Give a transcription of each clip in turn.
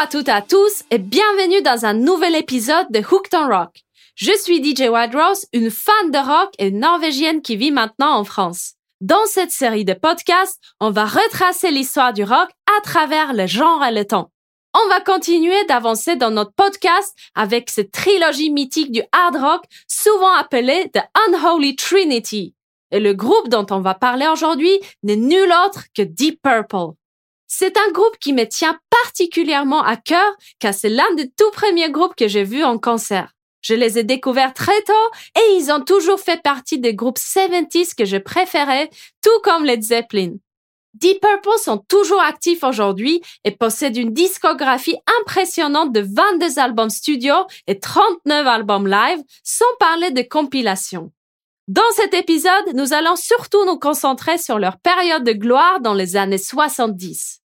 à toutes et à tous et bienvenue dans un nouvel épisode de Hooked on Rock. Je suis DJ White une fan de rock et norvégienne qui vit maintenant en France. Dans cette série de podcasts, on va retracer l'histoire du rock à travers le genre et le temps. On va continuer d'avancer dans notre podcast avec cette trilogie mythique du hard rock, souvent appelée The Unholy Trinity. Et le groupe dont on va parler aujourd'hui n'est nul autre que Deep Purple. C'est un groupe qui me tient particulièrement à cœur car c'est l'un des tout premiers groupes que j'ai vus en concert. Je les ai découverts très tôt et ils ont toujours fait partie des groupes 70s que je préférais, tout comme les Zeppelin. Deep Purple sont toujours actifs aujourd'hui et possèdent une discographie impressionnante de 22 albums studio et 39 albums live, sans parler de compilations. Dans cet épisode, nous allons surtout nous concentrer sur leur période de gloire dans les années 70.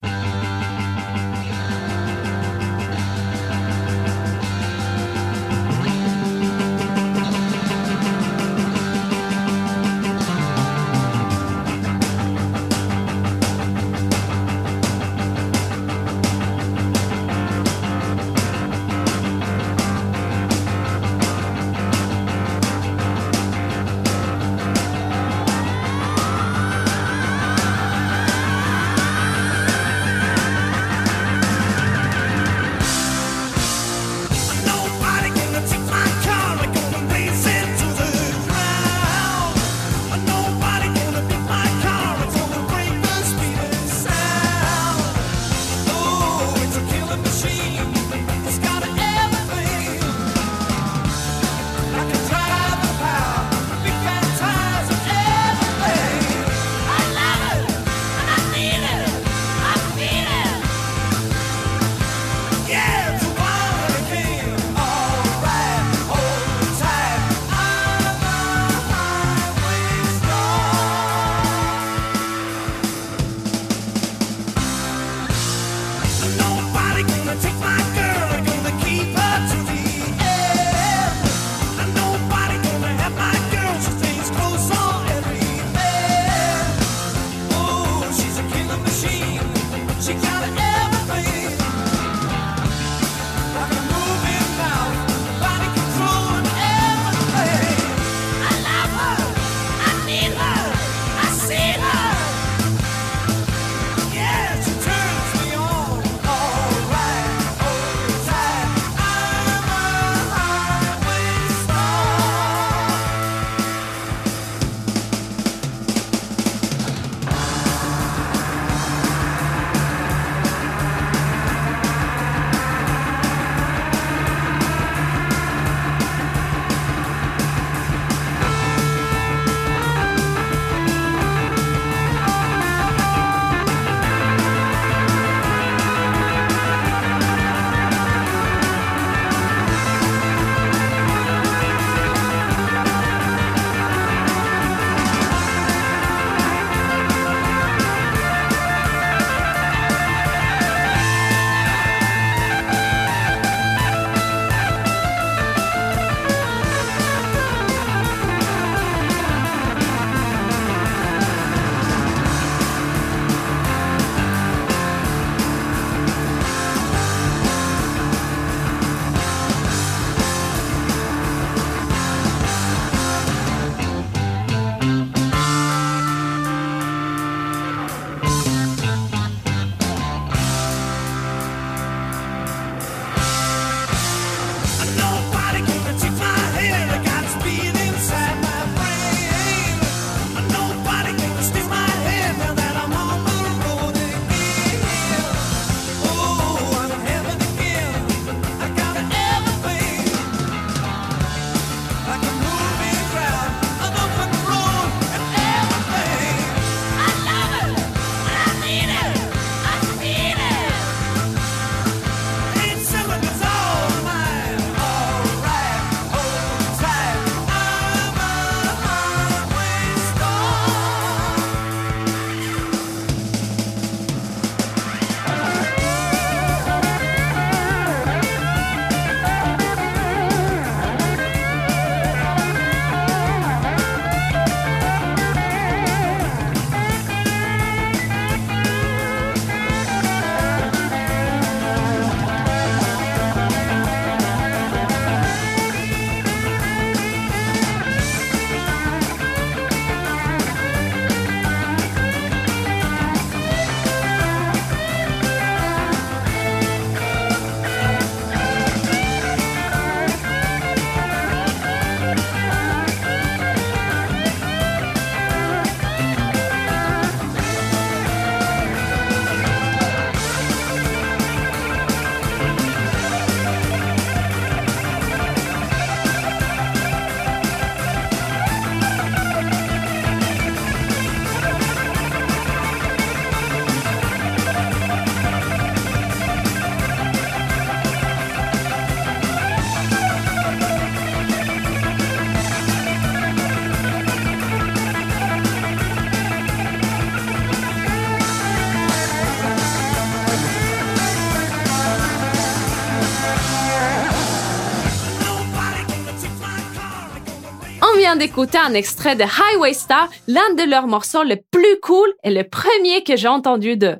D'écouter un extrait de Highway Star, l'un de leurs morceaux les plus cool et le premier que j'ai entendu d'eux.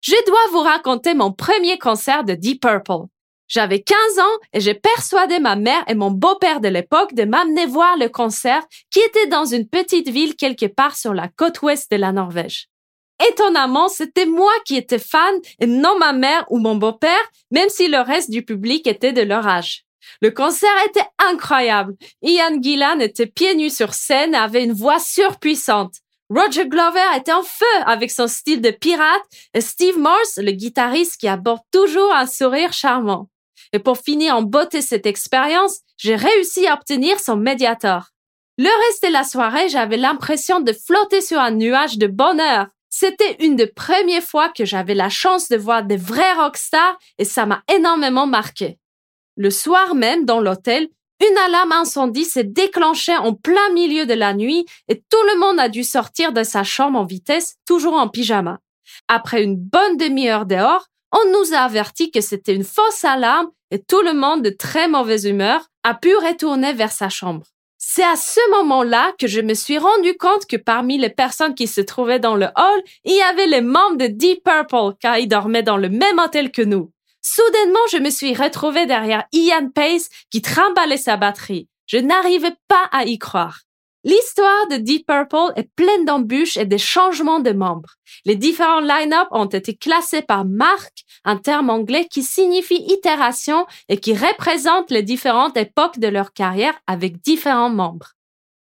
Je dois vous raconter mon premier concert de Deep Purple. J'avais 15 ans et j'ai persuadé ma mère et mon beau-père de l'époque de m'amener voir le concert qui était dans une petite ville quelque part sur la côte ouest de la Norvège. Étonnamment, c'était moi qui étais fan et non ma mère ou mon beau-père, même si le reste du public était de leur âge. Le concert était incroyable. Ian Gillan était pieds nus sur scène et avait une voix surpuissante. Roger Glover était en feu avec son style de pirate et Steve Morse, le guitariste qui aborde toujours un sourire charmant. Et pour finir en beauté cette expérience, j'ai réussi à obtenir son médiator. Le reste de la soirée, j'avais l'impression de flotter sur un nuage de bonheur. C'était une des premières fois que j'avais la chance de voir des vrais rockstars et ça m'a énormément marqué. Le soir même, dans l'hôtel, une alarme incendie s'est déclenchée en plein milieu de la nuit et tout le monde a dû sortir de sa chambre en vitesse, toujours en pyjama. Après une bonne demi-heure dehors, on nous a averti que c'était une fausse alarme et tout le monde de très mauvaise humeur a pu retourner vers sa chambre. C'est à ce moment-là que je me suis rendu compte que parmi les personnes qui se trouvaient dans le hall, il y avait les membres de Deep Purple car ils dormaient dans le même hôtel que nous. Soudainement, je me suis retrouvée derrière Ian Pace qui trimballait sa batterie. Je n'arrivais pas à y croire. L'histoire de Deep Purple est pleine d'embûches et de changements de membres. Les différents line-up ont été classés par marque, un terme anglais qui signifie itération et qui représente les différentes époques de leur carrière avec différents membres.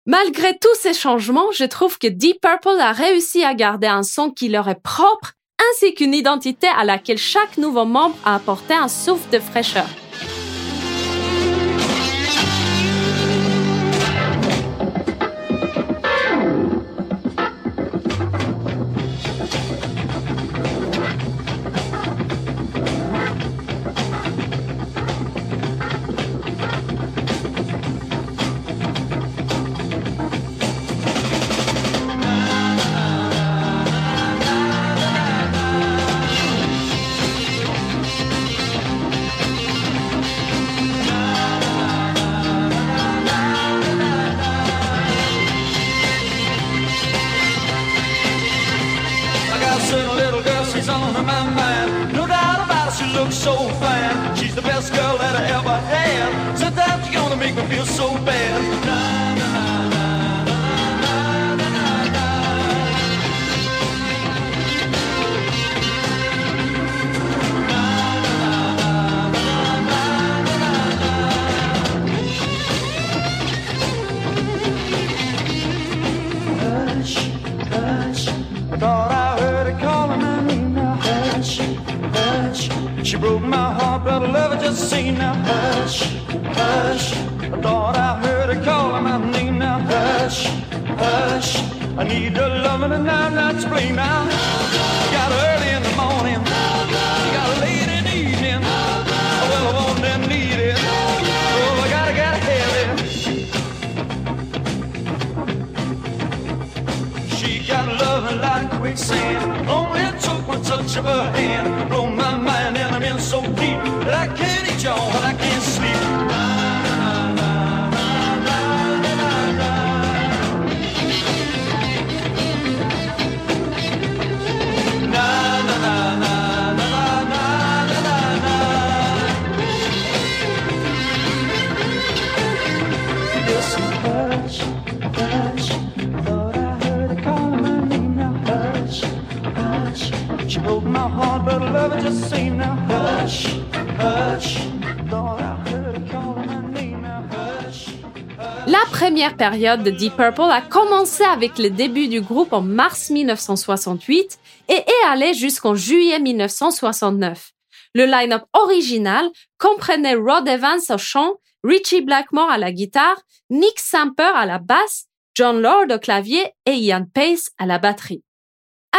Malgré tous ces changements, je trouve que Deep Purple a réussi à garder un son qui leur est propre ainsi qu'une identité à laquelle chaque nouveau membre a apporté un souffle de fraîcheur. the scene now. Hush, hush, I thought I heard her calling my name now. Hush, hush, I need a loving and I'm not to blame now. La première période de Deep Purple a commencé avec le début du groupe en mars 1968 et est allé jusqu'en juillet 1969. Le line-up original comprenait Rod Evans au chant, Richie Blackmore à la guitare, Nick Samper à la basse, John Lord au clavier et Ian Pace à la batterie.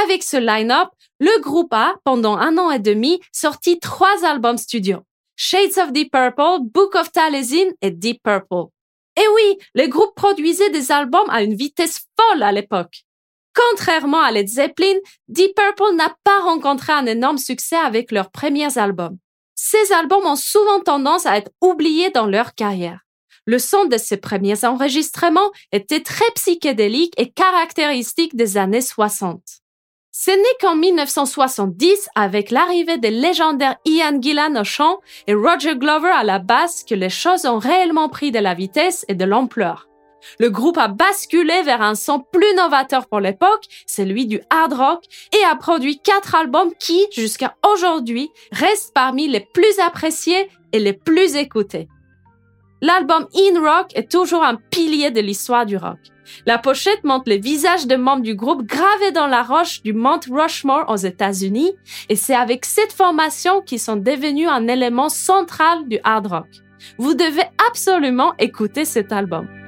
Avec ce line-up, le groupe a, pendant un an et demi, sorti trois albums studio. Shades of Deep Purple, Book of Taliesin et Deep Purple. Et oui, le groupe produisait des albums à une vitesse folle à l'époque. Contrairement à Led Zeppelin, Deep Purple n'a pas rencontré un énorme succès avec leurs premiers albums. Ces albums ont souvent tendance à être oubliés dans leur carrière. Le son de ses premiers enregistrements était très psychédélique et caractéristique des années 60. Ce n'est qu'en 1970, avec l'arrivée des légendaires Ian Gillan au chant et Roger Glover à la basse, que les choses ont réellement pris de la vitesse et de l'ampleur. Le groupe a basculé vers un son plus novateur pour l'époque, celui du hard rock, et a produit quatre albums qui, jusqu'à aujourd'hui, restent parmi les plus appréciés et les plus écoutés. L'album In Rock est toujours un pilier de l'histoire du rock. La pochette montre les visages des membres du groupe gravés dans la roche du Mount Rushmore aux États-Unis, et c'est avec cette formation qu'ils sont devenus un élément central du hard rock. Vous devez absolument écouter cet album.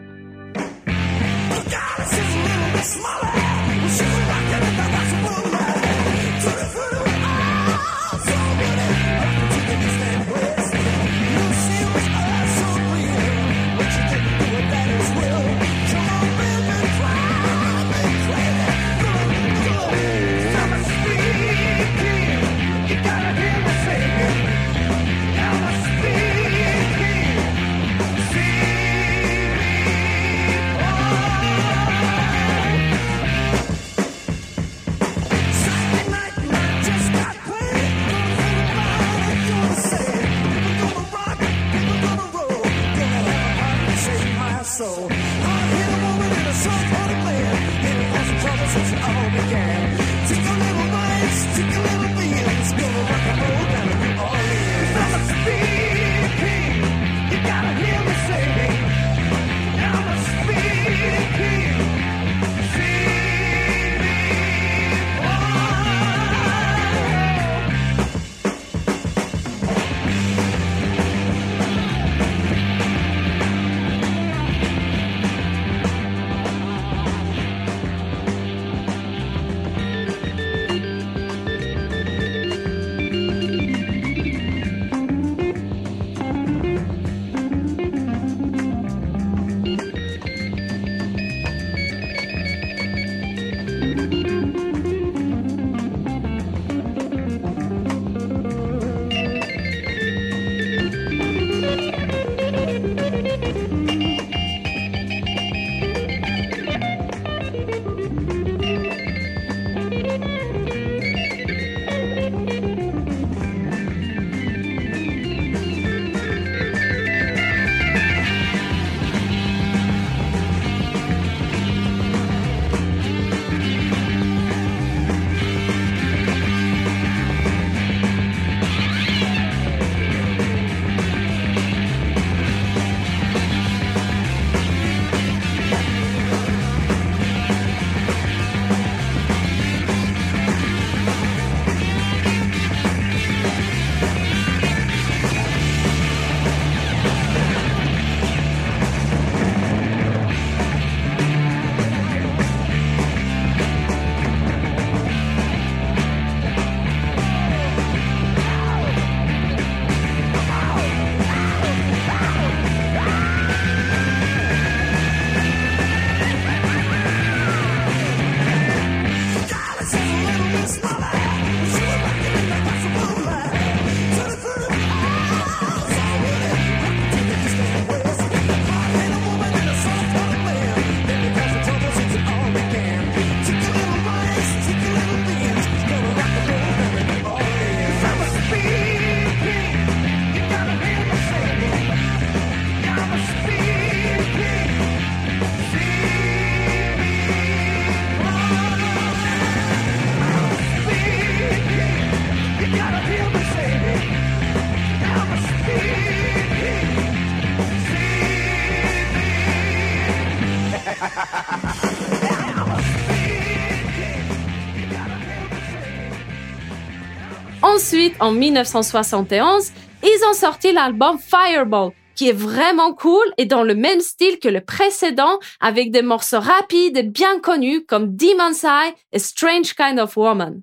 Ensuite, en 1971, ils ont sorti l'album Fireball, qui est vraiment cool et dans le même style que le précédent, avec des morceaux rapides et bien connus comme Demon's Eye et Strange Kind of Woman.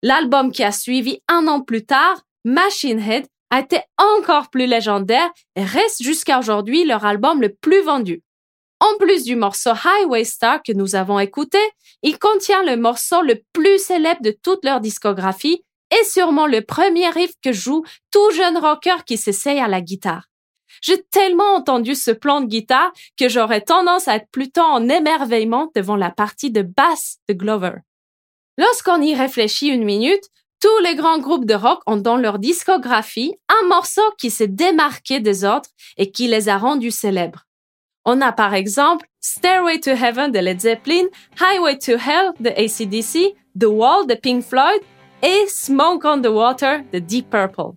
L'album qui a suivi un an plus tard, Machine Head, a été encore plus légendaire et reste jusqu'à aujourd'hui leur album le plus vendu. En plus du morceau Highway Star que nous avons écouté, il contient le morceau le plus célèbre de toute leur discographie et sûrement le premier riff que joue tout jeune rocker qui s'essaye à la guitare. J'ai tellement entendu ce plan de guitare que j'aurais tendance à être plutôt en émerveillement devant la partie de basse de Glover. Lorsqu'on y réfléchit une minute, tous les grands groupes de rock ont dans leur discographie un morceau qui s'est démarqué des autres et qui les a rendus célèbres. On a par exemple Stairway to Heaven de Led Zeppelin, Highway to Hell de ACDC, The Wall de Pink Floyd et Smoke on the Water de Deep Purple.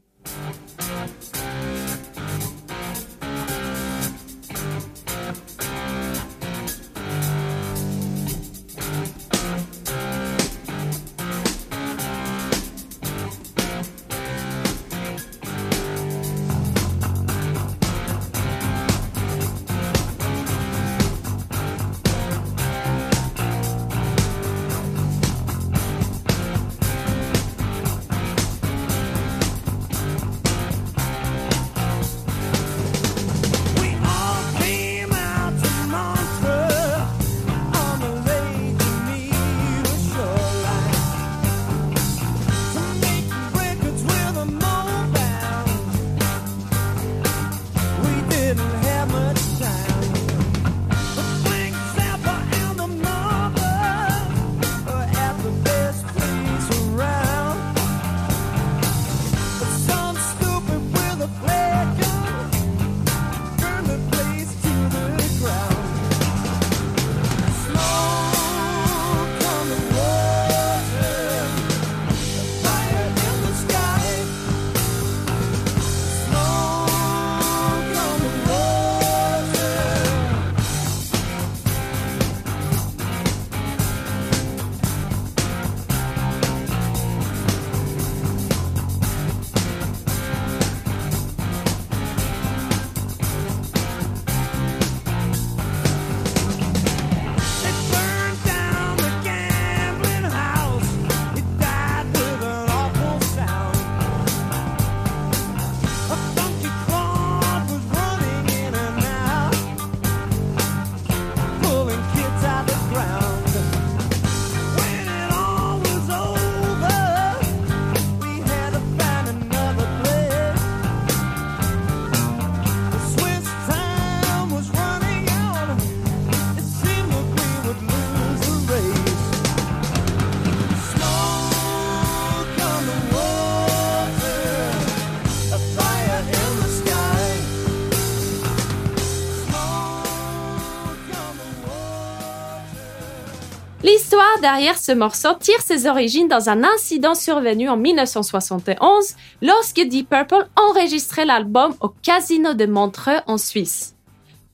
Derrière ce morceau tire ses origines dans un incident survenu en 1971 lorsque Deep Purple enregistrait l'album au Casino de Montreux en Suisse.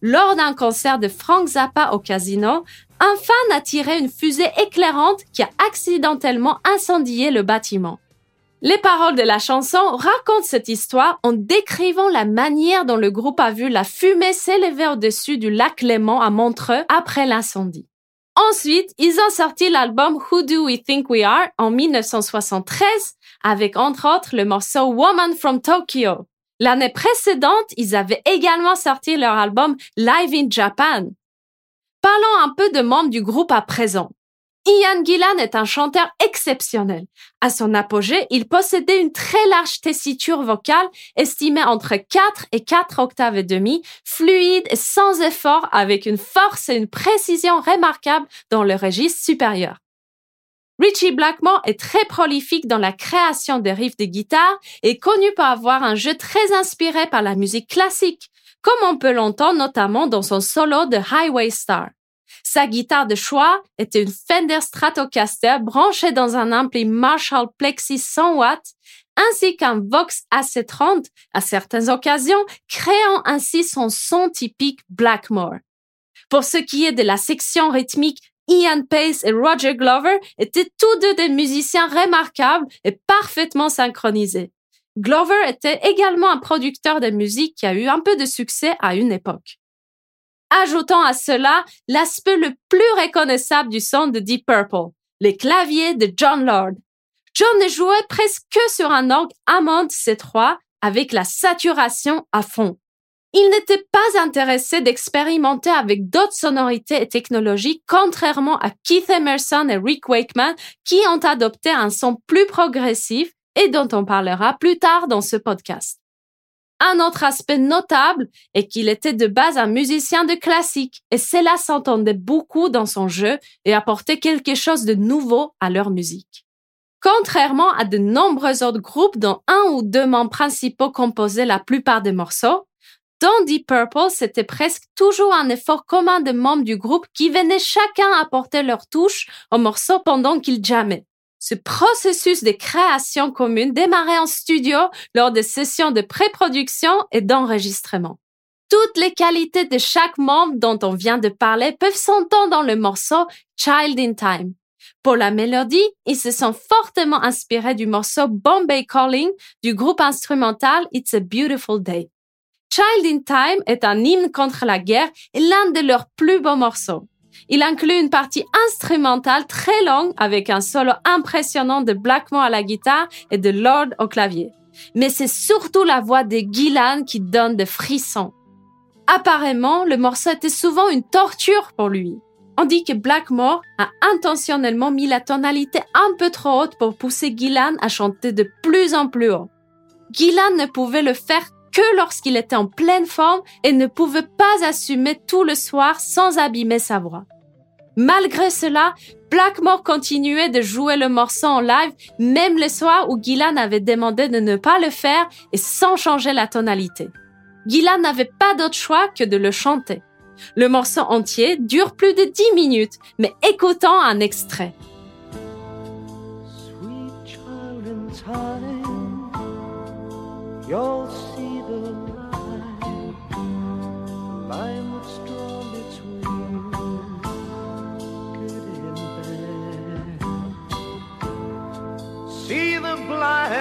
Lors d'un concert de Frank Zappa au casino, un fan a tiré une fusée éclairante qui a accidentellement incendié le bâtiment. Les paroles de la chanson racontent cette histoire en décrivant la manière dont le groupe a vu la fumée s'élever au-dessus du lac Léman à Montreux après l'incendie. Ensuite, ils ont sorti l'album Who Do We Think We Are en 1973 avec entre autres le morceau Woman from Tokyo. L'année précédente, ils avaient également sorti leur album Live in Japan. Parlons un peu de membres du groupe à présent. Ian Gillan est un chanteur exceptionnel. À son apogée, il possédait une très large tessiture vocale estimée entre 4 et 4 octaves et demi, fluide et sans effort avec une force et une précision remarquables dans le registre supérieur. Richie Blackmore est très prolifique dans la création des riffs de guitare et connu pour avoir un jeu très inspiré par la musique classique, comme on peut l'entendre notamment dans son solo de Highway Star. Sa guitare de choix était une Fender Stratocaster branchée dans un ampli Marshall Plexi 100 watts ainsi qu'un Vox AC30 à certaines occasions, créant ainsi son son typique Blackmore. Pour ce qui est de la section rythmique, Ian Pace et Roger Glover étaient tous deux des musiciens remarquables et parfaitement synchronisés. Glover était également un producteur de musique qui a eu un peu de succès à une époque. Ajoutons à cela l'aspect le plus reconnaissable du son de Deep Purple, les claviers de John Lord. John ne jouait presque que sur un orgue Hammond C3 avec la saturation à fond. Il n'était pas intéressé d'expérimenter avec d'autres sonorités et technologies, contrairement à Keith Emerson et Rick Wakeman, qui ont adopté un son plus progressif et dont on parlera plus tard dans ce podcast. Un autre aspect notable est qu'il était de base un musicien de classique et cela s'entendait beaucoup dans son jeu et apportait quelque chose de nouveau à leur musique. Contrairement à de nombreux autres groupes dont un ou deux membres principaux composaient la plupart des morceaux, dans Deep Purple, c'était presque toujours un effort commun de membres du groupe qui venaient chacun apporter leur touche au morceau pendant qu'ils jammaient. Ce processus de création commune démarrait en studio lors des sessions de pré-production et d'enregistrement. Toutes les qualités de chaque membre dont on vient de parler peuvent s'entendre dans le morceau Child in Time. Pour la mélodie, ils se sont fortement inspirés du morceau Bombay Calling du groupe instrumental It's a Beautiful Day. Child in Time est un hymne contre la guerre et l'un de leurs plus beaux morceaux. Il inclut une partie instrumentale très longue avec un solo impressionnant de Blackmore à la guitare et de Lord au clavier. Mais c'est surtout la voix de Gillan qui donne des frissons. Apparemment, le morceau était souvent une torture pour lui. On dit que Blackmore a intentionnellement mis la tonalité un peu trop haute pour pousser Gillan à chanter de plus en plus haut. Gillan ne pouvait le faire que lorsqu'il était en pleine forme et ne pouvait pas assumer tout le soir sans abîmer sa voix. Malgré cela, Blackmore continuait de jouer le morceau en live, même les soirs où Gillan avait demandé de ne pas le faire et sans changer la tonalité. Gillan n'avait pas d'autre choix que de le chanter. Le morceau entier dure plus de 10 minutes, mais écoutons un extrait. rhyme of straw between good and bad. See the blind.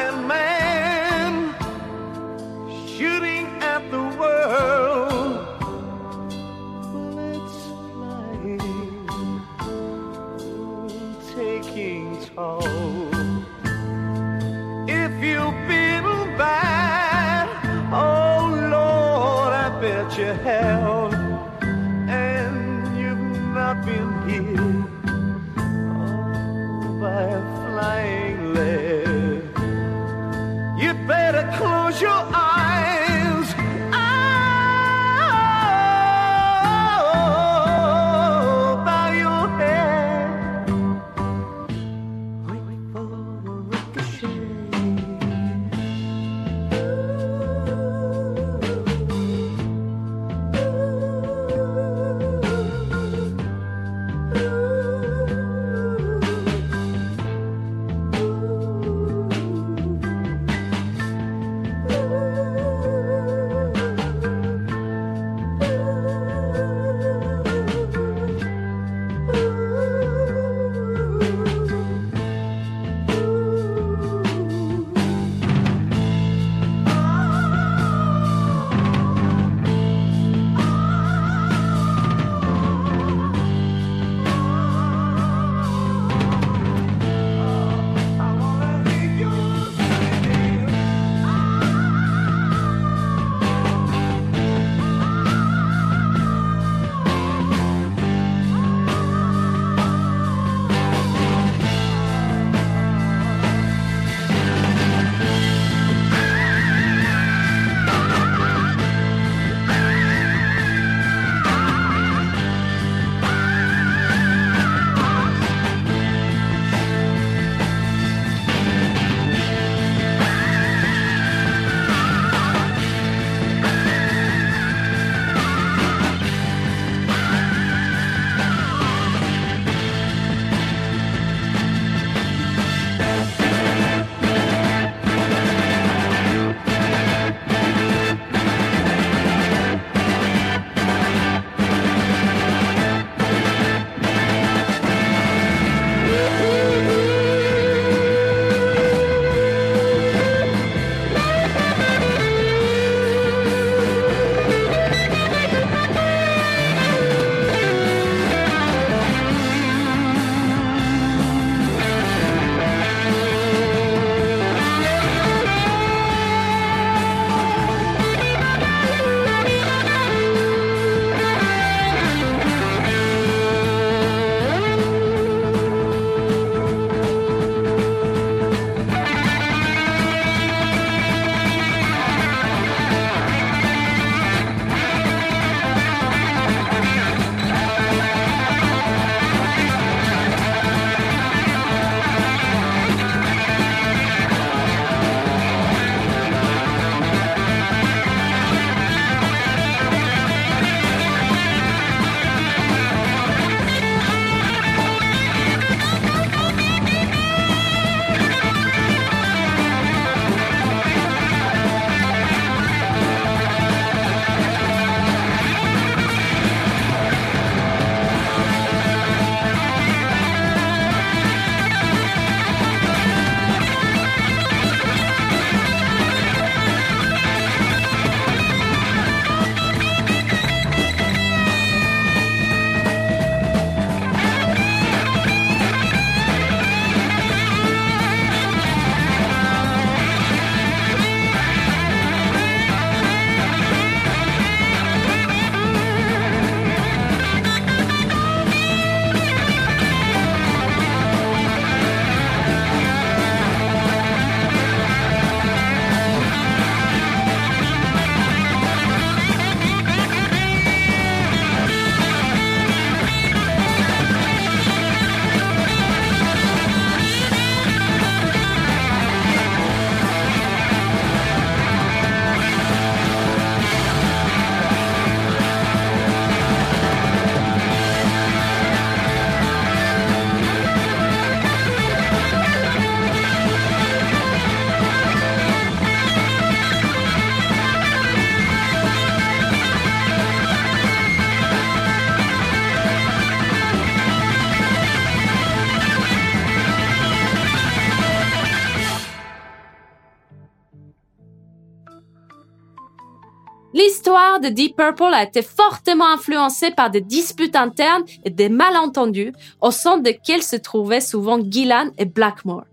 De Deep Purple a été fortement influencée par des disputes internes et des malentendus au sein desquels se trouvaient souvent Gillan et Blackmore.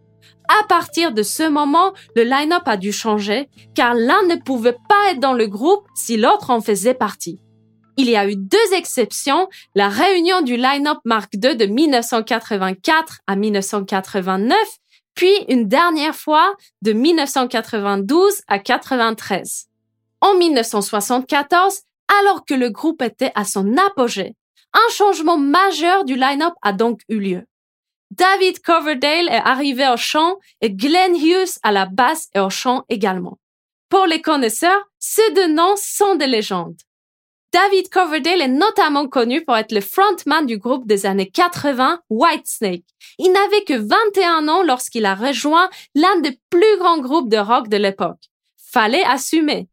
À partir de ce moment, le line-up a dû changer car l'un ne pouvait pas être dans le groupe si l'autre en faisait partie. Il y a eu deux exceptions, la réunion du line-up Mark II de 1984 à 1989, puis une dernière fois de 1992 à 93 en 1974, alors que le groupe était à son apogée. Un changement majeur du line-up a donc eu lieu. David Coverdale est arrivé au chant et Glenn Hughes à la basse et au chant également. Pour les connaisseurs, ces deux noms sont des légendes. David Coverdale est notamment connu pour être le frontman du groupe des années 80 Whitesnake. Il n'avait que 21 ans lorsqu'il a rejoint l'un des plus grands groupes de rock de l'époque. Fallait assumer.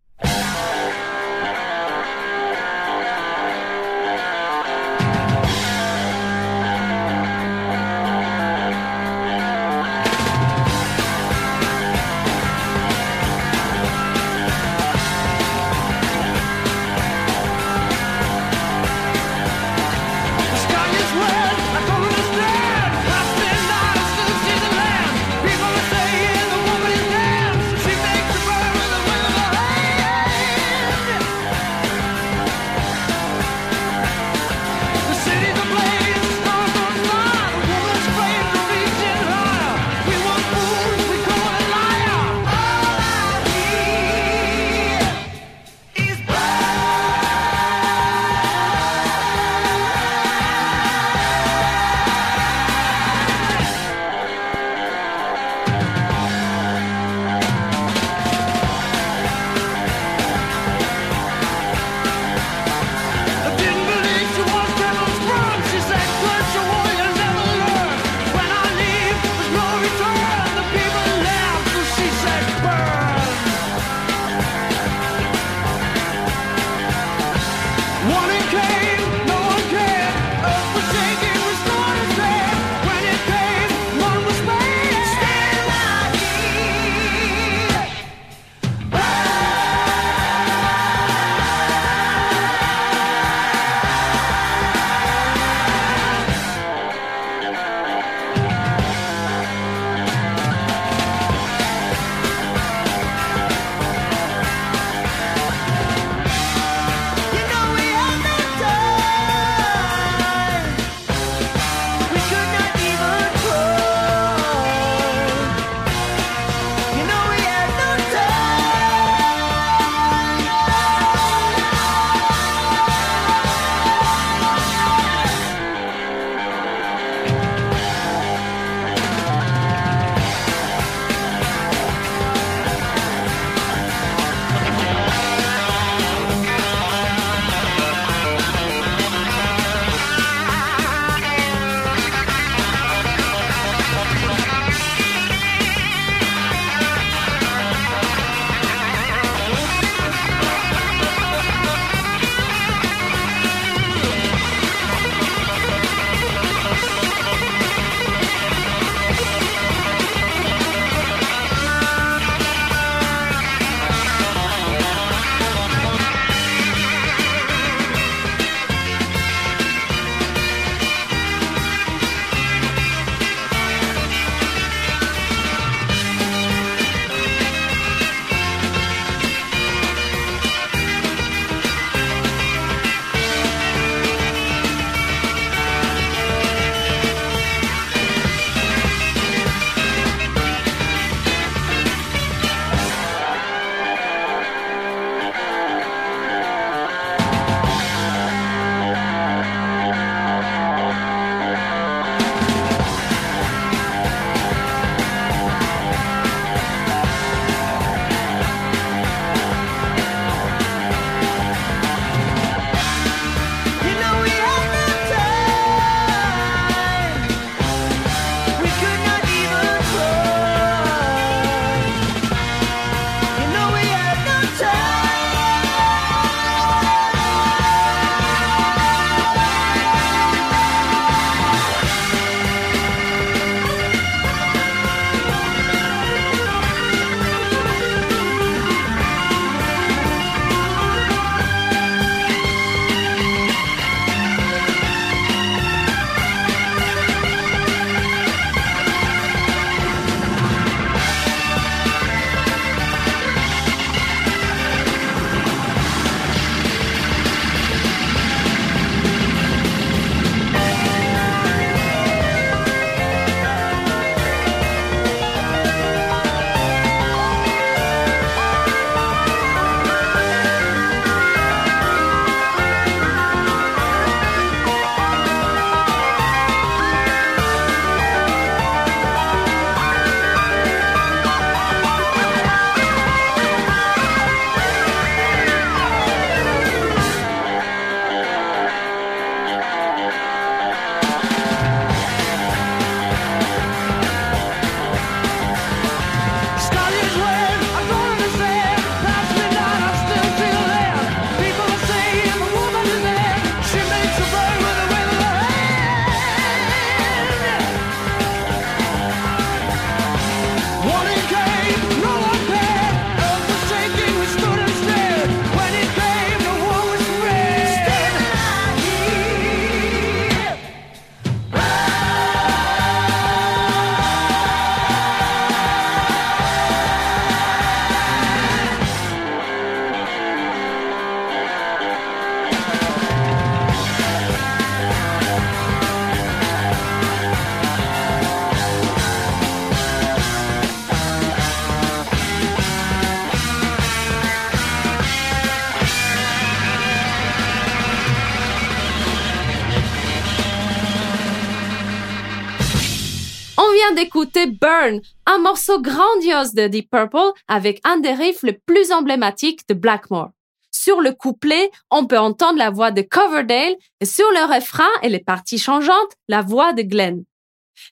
D'écouter Burn, un morceau grandiose de Deep Purple avec un des riffs les plus emblématiques de Blackmore. Sur le couplet, on peut entendre la voix de Coverdale et sur le refrain et les parties changeantes, la voix de Glenn.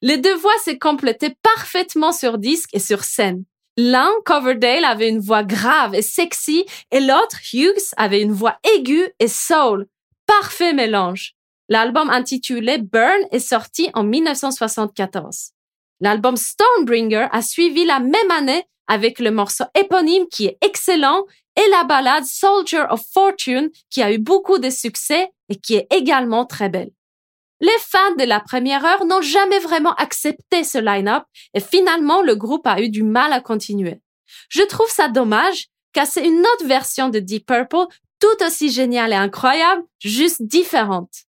Les deux voix se complétaient parfaitement sur disque et sur scène. L'un, Coverdale, avait une voix grave et sexy et l'autre, Hughes, avait une voix aiguë et soul. Parfait mélange. L'album intitulé Burn est sorti en 1974. L'album Stonebringer a suivi la même année avec le morceau éponyme qui est excellent et la ballade Soldier of Fortune qui a eu beaucoup de succès et qui est également très belle. Les fans de la première heure n'ont jamais vraiment accepté ce line-up et finalement le groupe a eu du mal à continuer. Je trouve ça dommage car c'est une autre version de Deep Purple tout aussi géniale et incroyable, juste différente.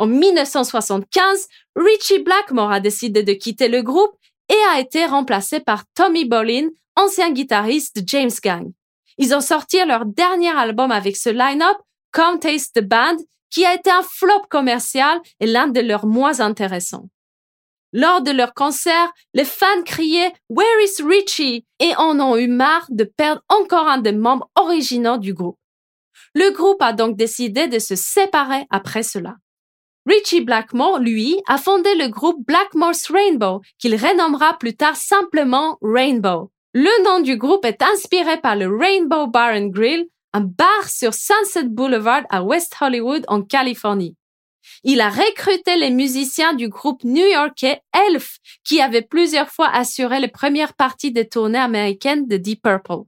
En 1975, Richie Blackmore a décidé de quitter le groupe et a été remplacé par Tommy Bolin, ancien guitariste de James Gang. Ils ont sorti leur dernier album avec ce line-up, Come Taste the Band, qui a été un flop commercial et l'un de leurs moins intéressants. Lors de leur concert, les fans criaient Where is Richie? et en ont eu marre de perdre encore un des membres originaux du groupe. Le groupe a donc décidé de se séparer après cela. Richie Blackmore, lui, a fondé le groupe Blackmore's Rainbow, qu'il renommera plus tard simplement Rainbow. Le nom du groupe est inspiré par le Rainbow Bar and Grill, un bar sur Sunset Boulevard à West Hollywood en Californie. Il a recruté les musiciens du groupe new-yorkais Elf, qui avait plusieurs fois assuré les premières parties des tournées américaines de Deep Purple.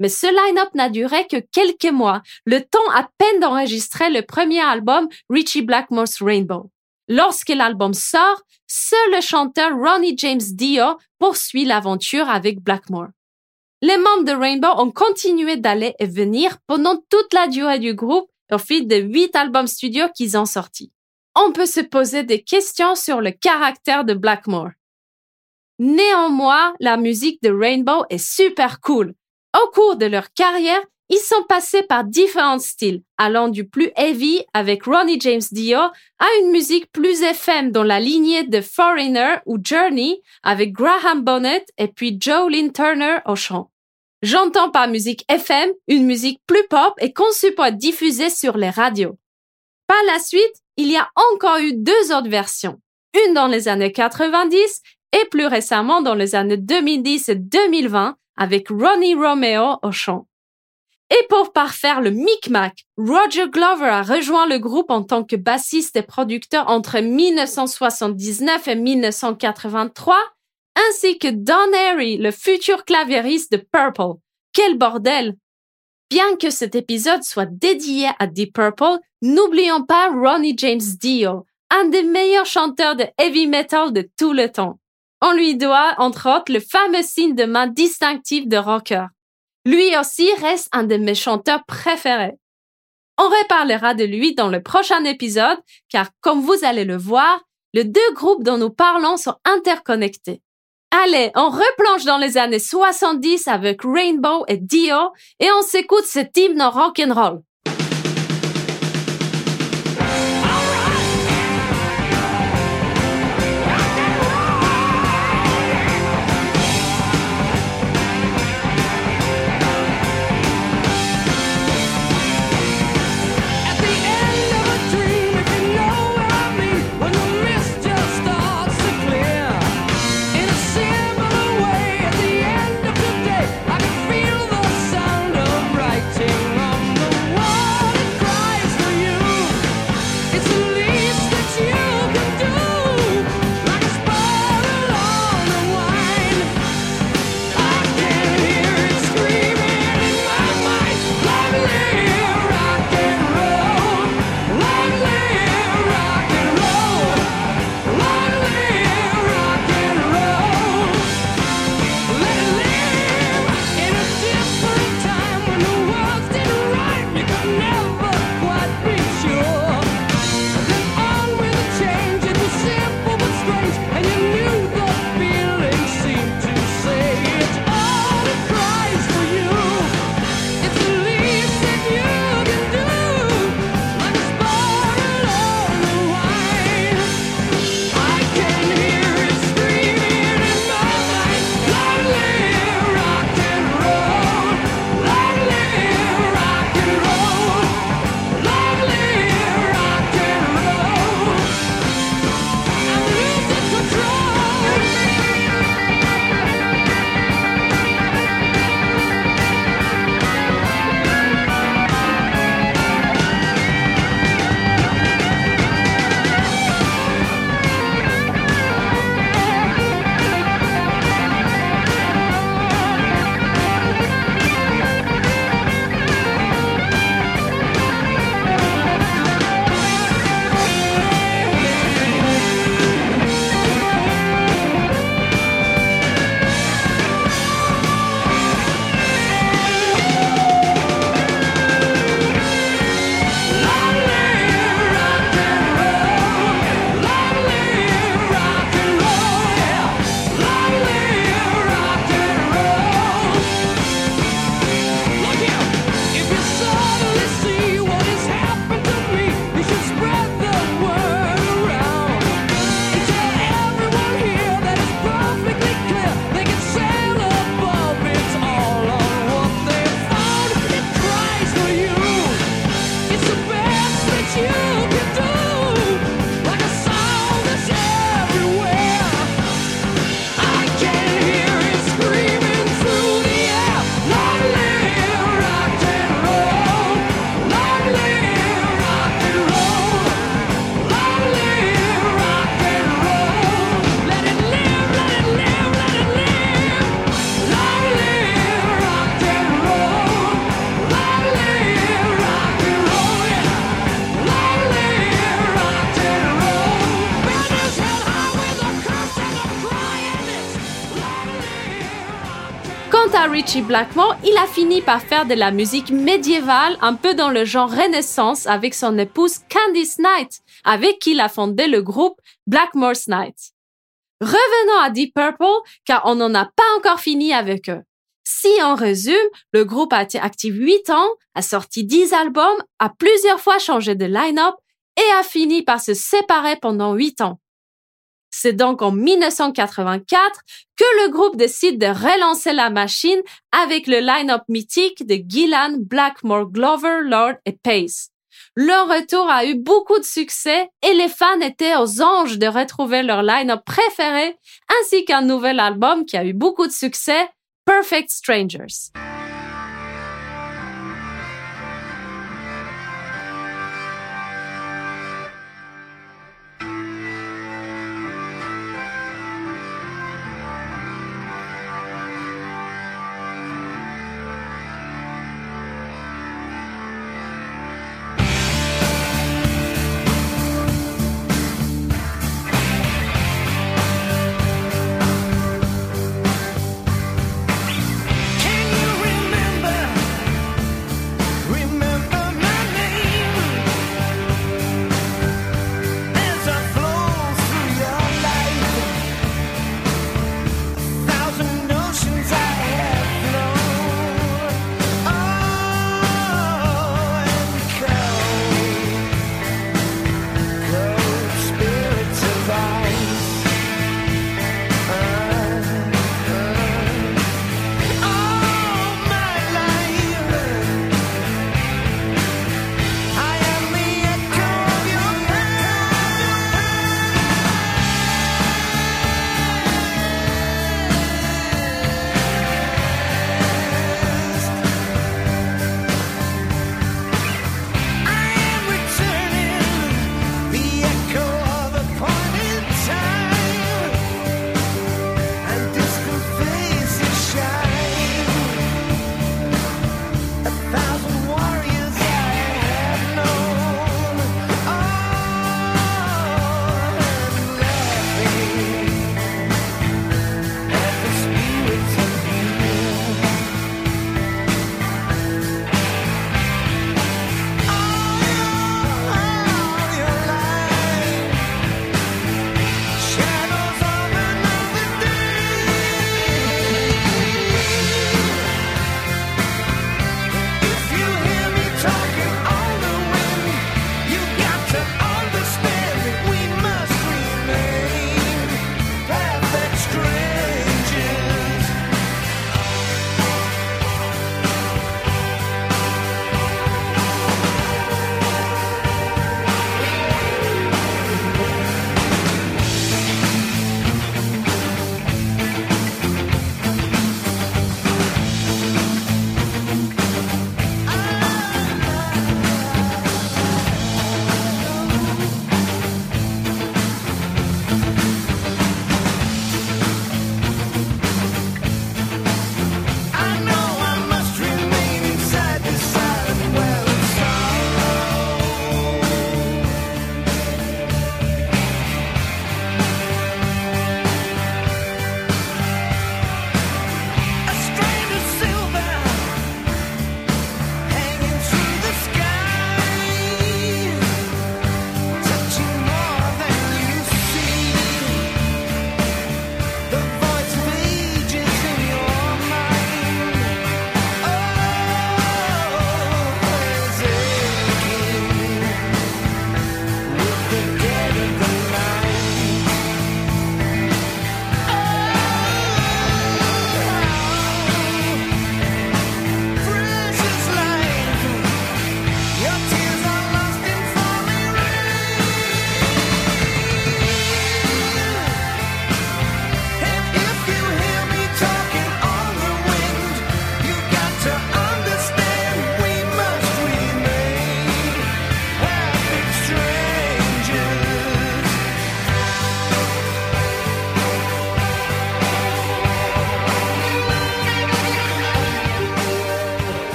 Mais ce line-up n'a duré que quelques mois, le temps à peine d'enregistrer le premier album Richie Blackmore's Rainbow. Lorsque l'album sort, seul le chanteur Ronnie James Dio poursuit l'aventure avec Blackmore. Les membres de Rainbow ont continué d'aller et venir pendant toute la durée du groupe au fil des huit albums studio qu'ils ont sortis. On peut se poser des questions sur le caractère de Blackmore. Néanmoins, la musique de Rainbow est super cool. Au cours de leur carrière, ils sont passés par différents styles, allant du plus heavy avec Ronnie James Dio à une musique plus FM dans la lignée de Foreigner ou Journey avec Graham Bonnet et puis Joe Lynn Turner au chant. J'entends par musique FM une musique plus pop et conçue pour être diffusée sur les radios. Par la suite, il y a encore eu deux autres versions. Une dans les années 90 et plus récemment dans les années 2010 et 2020 avec Ronnie Romeo au chant. Et pour parfaire le micmac, Roger Glover a rejoint le groupe en tant que bassiste et producteur entre 1979 et 1983, ainsi que Don Airy, le futur claviériste de Purple. Quel bordel! Bien que cet épisode soit dédié à Deep Purple, n'oublions pas Ronnie James Dio, un des meilleurs chanteurs de heavy metal de tout le temps. On lui doit, entre autres, le fameux signe de main distinctif de rocker. Lui aussi reste un de mes chanteurs préférés. On reparlera de lui dans le prochain épisode, car comme vous allez le voir, les deux groupes dont nous parlons sont interconnectés. Allez, on replonge dans les années 70 avec Rainbow et Dio et on s'écoute cet hymne rock'n'roll. Richie Blackmore, il a fini par faire de la musique médiévale un peu dans le genre Renaissance avec son épouse Candice Knight, avec qui il a fondé le groupe Blackmore's Night. Revenons à Deep Purple, car on n'en a pas encore fini avec eux. Si on résume, le groupe a été actif 8 ans, a sorti 10 albums, a plusieurs fois changé de line-up et a fini par se séparer pendant 8 ans. C'est donc en 1984 que le groupe décide de relancer la machine avec le line-up mythique de Gillan, Blackmore, Glover, Lord et Pace. Leur retour a eu beaucoup de succès et les fans étaient aux anges de retrouver leur line-up préféré ainsi qu'un nouvel album qui a eu beaucoup de succès, Perfect Strangers.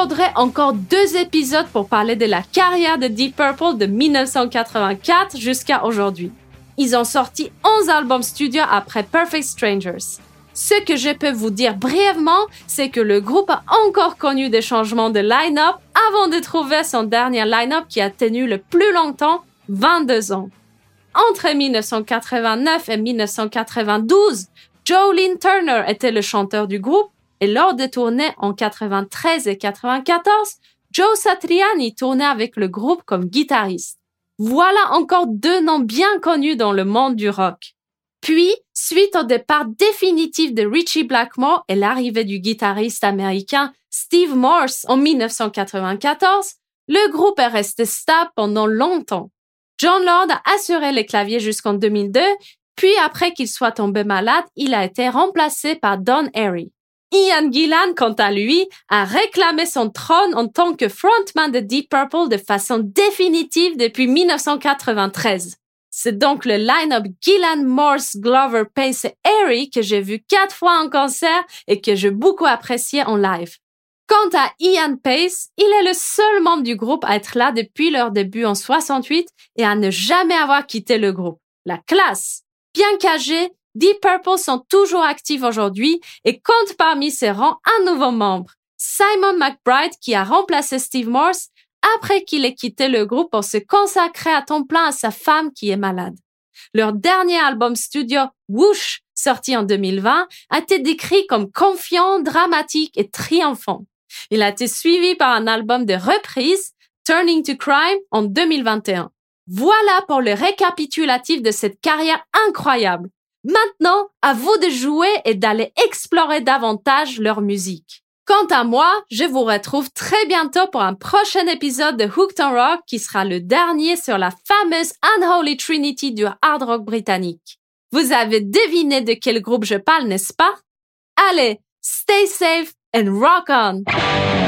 Faudrait encore deux épisodes pour parler de la carrière de Deep Purple de 1984 jusqu'à aujourd'hui. Ils ont sorti 11 albums studio après Perfect Strangers. Ce que je peux vous dire brièvement, c'est que le groupe a encore connu des changements de line-up avant de trouver son dernier line-up qui a tenu le plus longtemps, 22 ans. Entre 1989 et 1992, Jolene Turner était le chanteur du groupe et lors des tournées en 93 et 94, Joe Satriani tournait avec le groupe comme guitariste. Voilà encore deux noms bien connus dans le monde du rock. Puis, suite au départ définitif de Richie Blackmore et l'arrivée du guitariste américain Steve Morse en 1994, le groupe est resté stable pendant longtemps. John Lord a assuré les claviers jusqu'en 2002, puis après qu'il soit tombé malade, il a été remplacé par Don Airy. Ian Gillan, quant à lui, a réclamé son trône en tant que frontman de Deep Purple de façon définitive depuis 1993. C'est donc le line-up Gillan, Morse, Glover, Pace et Harry que j'ai vu quatre fois en concert et que j'ai beaucoup apprécié en live. Quant à Ian Pace, il est le seul membre du groupe à être là depuis leur début en 68 et à ne jamais avoir quitté le groupe. La classe! Bien qu'âgé, Deep Purple sont toujours actifs aujourd'hui et comptent parmi ses rangs un nouveau membre, Simon McBride, qui a remplacé Steve Morse après qu'il ait quitté le groupe pour se consacrer à temps plein à sa femme qui est malade. Leur dernier album studio, Whoosh, sorti en 2020, a été décrit comme confiant, dramatique et triomphant. Il a été suivi par un album de reprise, Turning to Crime, en 2021. Voilà pour le récapitulatif de cette carrière incroyable. Maintenant, à vous de jouer et d'aller explorer davantage leur musique. Quant à moi, je vous retrouve très bientôt pour un prochain épisode de Hooked on Rock qui sera le dernier sur la fameuse Unholy Trinity du hard rock britannique. Vous avez deviné de quel groupe je parle, n'est-ce pas? Allez, stay safe and rock on!